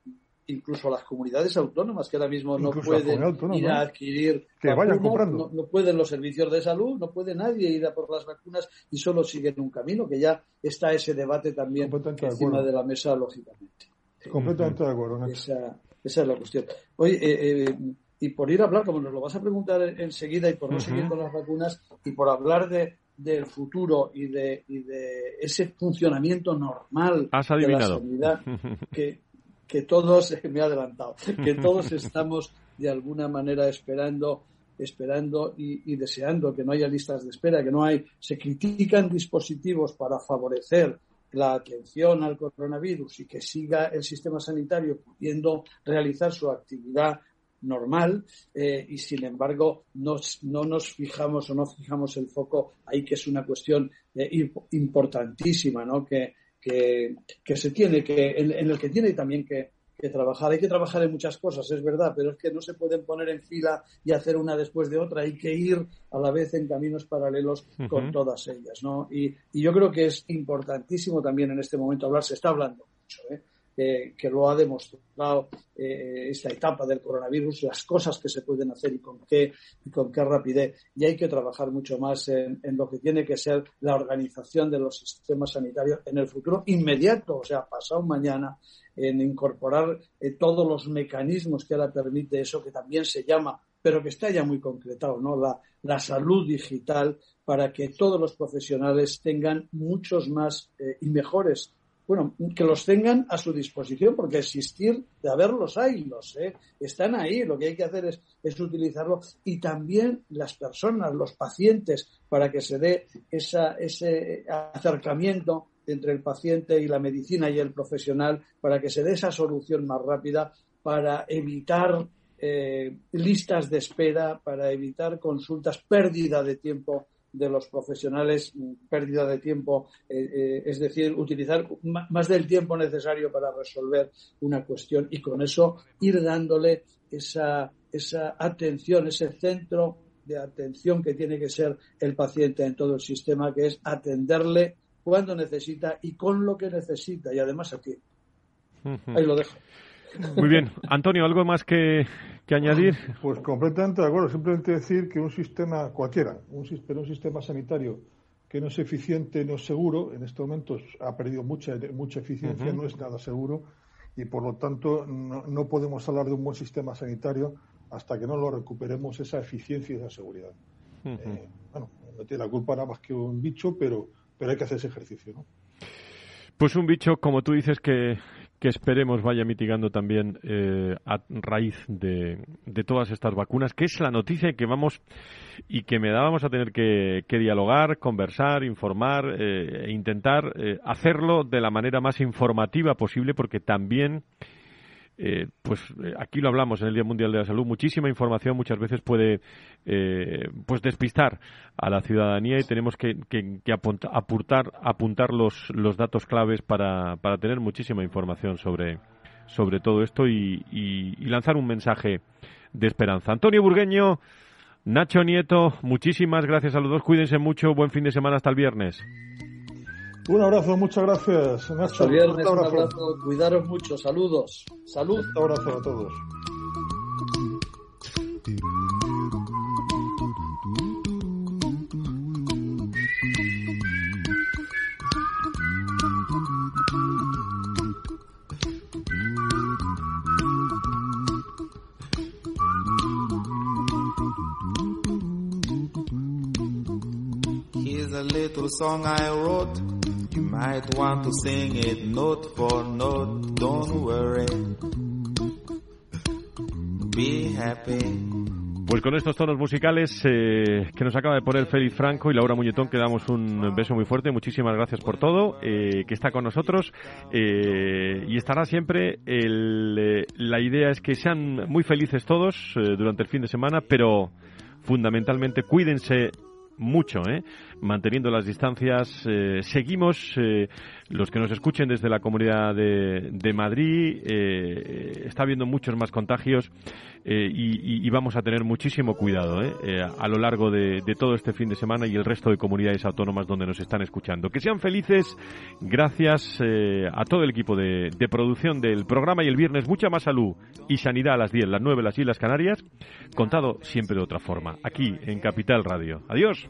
incluso a las comunidades autónomas que ahora mismo no pueden ir a adquirir que vayan comprando. No, pueden los servicios de salud, no puede nadie ir a por las vacunas y solo siguen un camino, que ya está ese debate también encima de, la mesa, lógicamente. Completamente de acuerdo. Esa, esa, es la cuestión. Oye, eh, eh, y por ir a hablar, como nos lo vas a preguntar enseguida y por no seguir con las vacunas y por hablar de, del futuro y de, y de ese funcionamiento normal de la sanidad que, que todos, me he adelantado, que todos estamos de alguna manera esperando esperando y, deseando que no haya listas de espera, que no hay, se critican dispositivos para favorecer la atención al coronavirus y que siga el sistema sanitario pudiendo realizar su actividad normal eh, y sin embargo no nos fijamos o no fijamos el foco ahí que es una cuestión eh, importantísima ¿no? que, que, se tiene que en, el que tiene también que, que trabajar. Hay que trabajar en muchas cosas, es verdad, pero es que no se pueden poner en fila y hacer una después de otra. Hay que ir a la vez en caminos paralelos con todas ellas, ¿no? Y, y, yo creo que es importantísimo también en este momento hablar, se está hablando mucho, ¿eh? Que lo ha demostrado eh, esta etapa del coronavirus, las cosas que se pueden hacer y con qué, y con qué rapidez. Y hay que trabajar mucho más en, lo que tiene que ser la organización de los sistemas sanitarios en el futuro inmediato, o sea, pasado mañana, en incorporar eh, todos los mecanismos que ahora permite eso, que también se llama, pero que está ya muy concretado, ¿no? La, la salud digital para que todos los profesionales tengan muchos más eh, y mejores bueno, que los tengan a su disposición, porque existir, de haberlos hay, los sé, están ahí, lo que hay que hacer es, es utilizarlo. Y también las personas, los pacientes, para que se dé esa, ese acercamiento entre el paciente y la medicina y el profesional, para que se dé esa solución más rápida, para evitar eh, listas de espera, para evitar consultas, pérdida de tiempo de los profesionales pérdida de tiempo, eh, eh, es decir, utilizar más del tiempo necesario para resolver una cuestión y con eso ir dándole esa, esa atención, ese centro de atención que tiene que ser el paciente en todo el sistema, que es atenderle cuando necesita y con lo que necesita y además a tiempo. Ahí lo dejo. Muy bien. Antonio, ¿algo más que, añadir? Pues completamente de acuerdo. Simplemente decir que un sistema cualquiera, un, un sistema sanitario que no es eficiente, no es seguro, en este momento ha perdido mucha, mucha eficiencia, no es nada seguro y por lo tanto no, podemos hablar de un buen sistema sanitario hasta que no lo recuperemos esa eficiencia y esa seguridad. Eh, bueno, no tiene la culpa nada más que un bicho, pero, pero hay que hacer ese ejercicio, ¿no? Pues un bicho, como tú dices, que, que esperemos vaya mitigando también eh, a raíz de, de, todas estas vacunas, que es la noticia que vamos y que me dábamos a tener que, dialogar, conversar, informar eh, e intentar eh, hacerlo de la manera más informativa posible, porque también eh, pues eh, aquí lo hablamos en el Día Mundial de la Salud, muchísima información muchas veces puede eh, pues despistar a la ciudadanía y tenemos que, apuntar, apuntar los, los datos claves para, para tener muchísima información sobre, sobre todo esto y, y lanzar un mensaje de esperanza. Antonio Burgueño, Nacho Nieto, muchísimas gracias a los dos, cuídense mucho, buen fin de semana hasta el viernes. Un abrazo, muchas gracias, Nacho. un abrazo. Cuidaros mucho. Saludos. Salud. Un abrazo a todos. Here's a little song I wrote. Might want to sing it note for note. Don't worry. Pues con estos tonos musicales eh, que nos acaba de poner Félix Franco y Laura Muñetón, que damos un beso muy fuerte. Muchísimas gracias por todo, eh, que está con nosotros eh, y estará siempre. El, la idea es que sean muy felices todos durante el fin de semana, pero fundamentalmente cuídense mucho, ¿eh? manteniendo las distancias. Eh, seguimos, eh, los que nos escuchen desde la comunidad de, de Madrid, eh, está habiendo muchos más contagios y, y, vamos a tener muchísimo cuidado a lo largo de, de, todo este fin de semana y el resto de comunidades autónomas donde nos están escuchando. Que sean felices, gracias a todo el equipo de, de, producción del programa y el viernes mucha más salud y sanidad a las 10, las 9, las Islas Canarias, contado siempre de otra forma, aquí en Capital Radio. Adiós.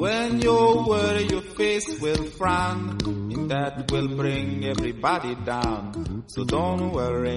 When you worry, your face will frown, and that will bring everybody down. So don't worry.